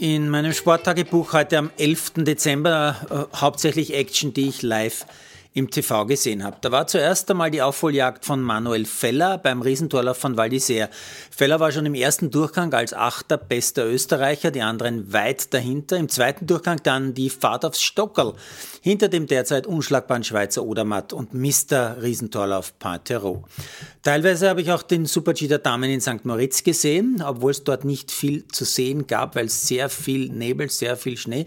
In meinem Sporttagebuch heute am 11. Dezember äh, hauptsächlich Action, die ich live im TV gesehen habe. Da war zuerst einmal die Aufholjagd von Manuel Feller beim Riesentorlauf von Val. Feller war schon im ersten Durchgang als Achter bester Österreicher, die anderen weit dahinter. Im zweiten Durchgang dann die Fahrt aufs Stockerl hinter dem derzeit unschlagbaren Schweizer Odermatt und Mr. Riesentorlauf Pointerot. Teilweise habe ich auch den Super-G der Damen in St. Moritz gesehen, obwohl es dort nicht viel zu sehen gab, weil sehr viel Nebel, sehr viel Schnee.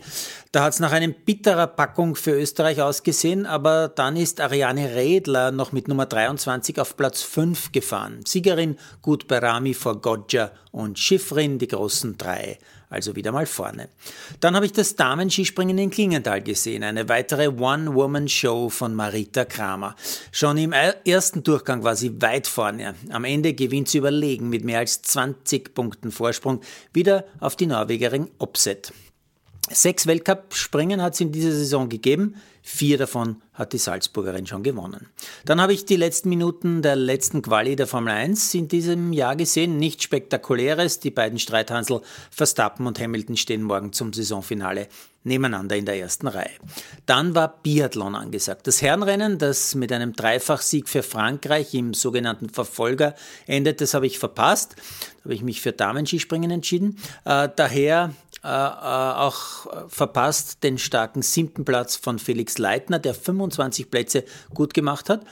Da hat es nach einem bitterer Packung für Österreich ausgesehen, aber dann ist Ariane Redler noch mit Nummer 23 auf Platz 5 gefahren. Siegerin gut bei Rami vor Goggia und Schiffrin die großen drei also wieder mal vorne. Dann habe ich das Damenskispringen in Klingenthal gesehen, eine weitere One-Woman-Show von Marita Kramer. Schon im ersten Durchgang war sie weit vorne. Am Ende gewinnt sie überlegen mit mehr als 20 Punkten Vorsprung wieder auf die Norwegerin Opset. Sechs Weltcup-Springen hat es in dieser Saison gegeben. Vier davon hat die Salzburgerin schon gewonnen. Dann habe ich die letzten Minuten der letzten Quali der Formel 1 in diesem Jahr gesehen. Nichts Spektakuläres. Die beiden Streithansel Verstappen und Hamilton stehen morgen zum Saisonfinale nebeneinander in der ersten Reihe. Dann war Biathlon angesagt. Das Herrenrennen, das mit einem Dreifachsieg für Frankreich im sogenannten Verfolger endet, das habe ich verpasst. Da habe ich mich für Damenskispringen entschieden. Äh, daher äh, äh, auch verpasst den starken siebten Platz von Felix Leitner, der 25 Plätze gut gemacht hat.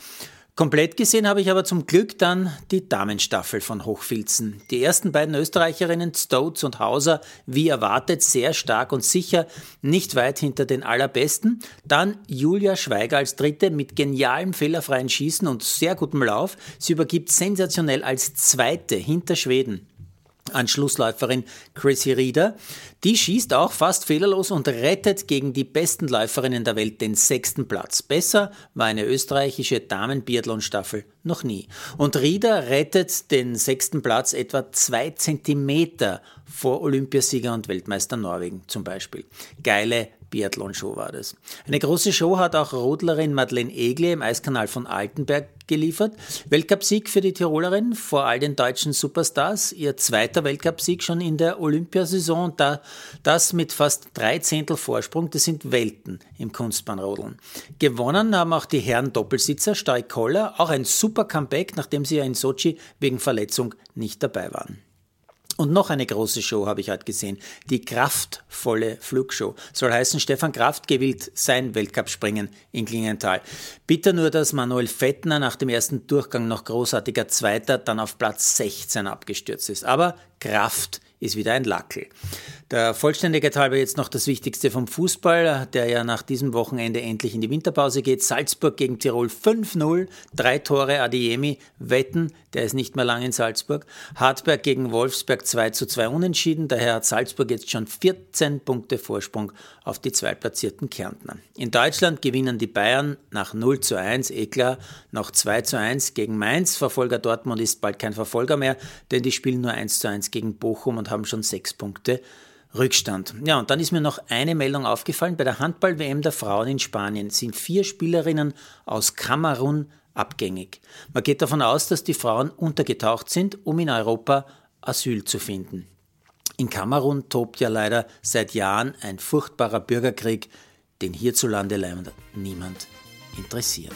Komplett gesehen habe ich aber zum Glück dann die Damenstaffel von Hochfilzen. Die ersten beiden Österreicherinnen, Stoats und Hauser, wie erwartet, sehr stark und sicher, nicht weit hinter den allerbesten. Dann Julia Schweiger als dritte mit genialem fehlerfreien Schießen und sehr gutem Lauf. Sie übergibt sensationell als zweite hinter Schweden an Schlussläuferin Chrissy Rieder. Die schießt auch fast fehlerlos und rettet gegen die besten Läuferinnen der Welt den sechsten Platz. Besser war eine österreichische Damen-Biathlon-Staffel noch nie. Und Rieder rettet den sechsten Platz etwa zwei Zentimeter vor Olympiasieger und Weltmeister Norwegen zum Beispiel. Geile Biathlon-Show war das. Eine große Show hat auch Rodlerin Madeleine Egle im Eiskanal von Altenberg geliefert. Weltcupsieg für die Tirolerin vor all den deutschen Superstars. Ihr zweiter Weltcupsieg schon in der Olympiasaison. Da, das mit fast drei Zehntel Vorsprung. Das sind Welten im Kunstbahnrodeln. Gewonnen haben auch die Herren Doppelsitzer Steig Koller. Auch ein super Comeback, nachdem sie ja in Sochi wegen Verletzung nicht dabei waren. Und noch eine große Show habe ich heute gesehen. Die kraftvolle Flugshow. Soll heißen, Stefan Kraft gewillt sein Weltcup-Springen in Klingenthal. Bitter nur, dass Manuel Fettner nach dem ersten Durchgang noch großartiger Zweiter dann auf Platz 16 abgestürzt ist. Aber Kraft ist wieder ein Lackel. Der Vollständigkeit halber jetzt noch das Wichtigste vom Fußball, der ja nach diesem Wochenende endlich in die Winterpause geht. Salzburg gegen Tirol 5-0, drei Tore Adiemi, Wetten, der ist nicht mehr lang in Salzburg. Hartberg gegen Wolfsberg 2 zu 2 unentschieden, daher hat Salzburg jetzt schon 14 Punkte Vorsprung auf die zweitplatzierten Kärntner. In Deutschland gewinnen die Bayern nach 0 zu 1, eh noch 2 zu 1 gegen Mainz. Verfolger Dortmund ist bald kein Verfolger mehr, denn die spielen nur 1 zu 1 gegen Bochum haben schon sechs Punkte Rückstand. Ja, und dann ist mir noch eine Meldung aufgefallen. Bei der Handball-WM der Frauen in Spanien sind vier Spielerinnen aus Kamerun abgängig. Man geht davon aus, dass die Frauen untergetaucht sind, um in Europa Asyl zu finden. In Kamerun tobt ja leider seit Jahren ein furchtbarer Bürgerkrieg, den hierzulande leider niemand interessiert.